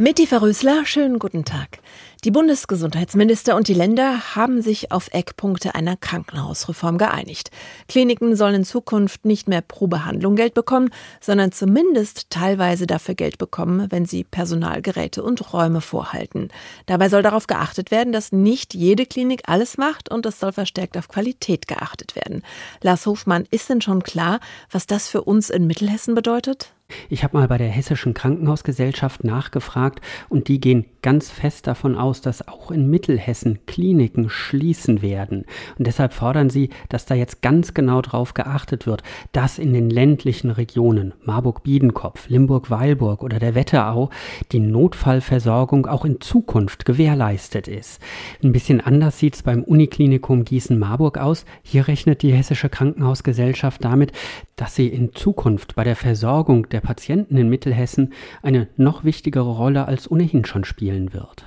Mitti Verrösler, schönen guten Tag. Die Bundesgesundheitsminister und die Länder haben sich auf Eckpunkte einer Krankenhausreform geeinigt. Kliniken sollen in Zukunft nicht mehr pro Behandlung Geld bekommen, sondern zumindest teilweise dafür Geld bekommen, wenn sie Personalgeräte und Räume vorhalten. Dabei soll darauf geachtet werden, dass nicht jede Klinik alles macht und es soll verstärkt auf Qualität geachtet werden. Lars Hofmann, ist denn schon klar, was das für uns in Mittelhessen bedeutet? Ich habe mal bei der Hessischen Krankenhausgesellschaft nachgefragt und die gehen ganz fest davon aus, dass auch in Mittelhessen Kliniken schließen werden. Und deshalb fordern sie, dass da jetzt ganz genau drauf geachtet wird, dass in den ländlichen Regionen Marburg-Biedenkopf, Limburg-Weilburg oder der Wetterau die Notfallversorgung auch in Zukunft gewährleistet ist. Ein bisschen anders sieht es beim Uniklinikum Gießen-Marburg aus. Hier rechnet die Hessische Krankenhausgesellschaft damit, dass sie in Zukunft bei der Versorgung der Patienten in Mittelhessen eine noch wichtigere Rolle als ohnehin schon spielen wird.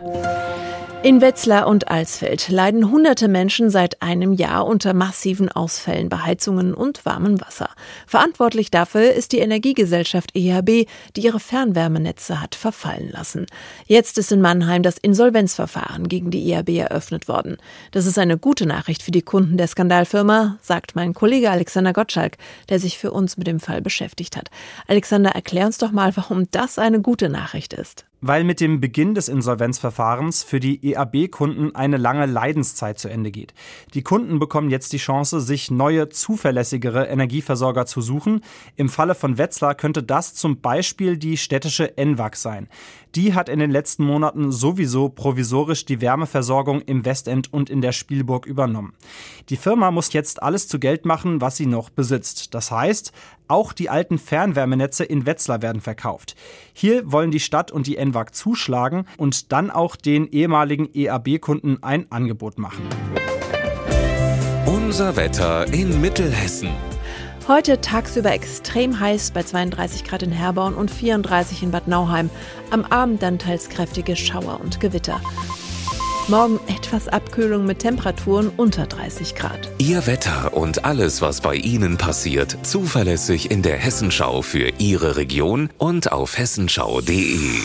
In Wetzlar und Alsfeld leiden hunderte Menschen seit einem Jahr unter massiven Ausfällen bei Heizungen und warmem Wasser. Verantwortlich dafür ist die Energiegesellschaft EHB, die ihre Fernwärmenetze hat verfallen lassen. Jetzt ist in Mannheim das Insolvenzverfahren gegen die EHB eröffnet worden. Das ist eine gute Nachricht für die Kunden der Skandalfirma, sagt mein Kollege Alexander Gottschalk, der sich für uns mit dem Fall beschäftigt hat. Alexander, erklär uns doch mal, warum das eine gute Nachricht ist weil mit dem Beginn des Insolvenzverfahrens für die EAB-Kunden eine lange Leidenszeit zu Ende geht. Die Kunden bekommen jetzt die Chance, sich neue, zuverlässigere Energieversorger zu suchen. Im Falle von Wetzlar könnte das zum Beispiel die städtische ENWAG sein. Die hat in den letzten Monaten sowieso provisorisch die Wärmeversorgung im Westend und in der Spielburg übernommen. Die Firma muss jetzt alles zu Geld machen, was sie noch besitzt. Das heißt, auch die alten Fernwärmenetze in Wetzlar werden verkauft. Hier wollen die Stadt und die ENWAG zuschlagen und dann auch den ehemaligen EAB-Kunden ein Angebot machen. Unser Wetter in Mittelhessen. Heute tagsüber extrem heiß bei 32 Grad in Herborn und 34 in Bad Nauheim. Am Abend dann teils kräftige Schauer und Gewitter. Morgen etwas Abkühlung mit Temperaturen unter 30 Grad. Ihr Wetter und alles, was bei Ihnen passiert, zuverlässig in der Hessenschau für Ihre Region und auf hessenschau.de.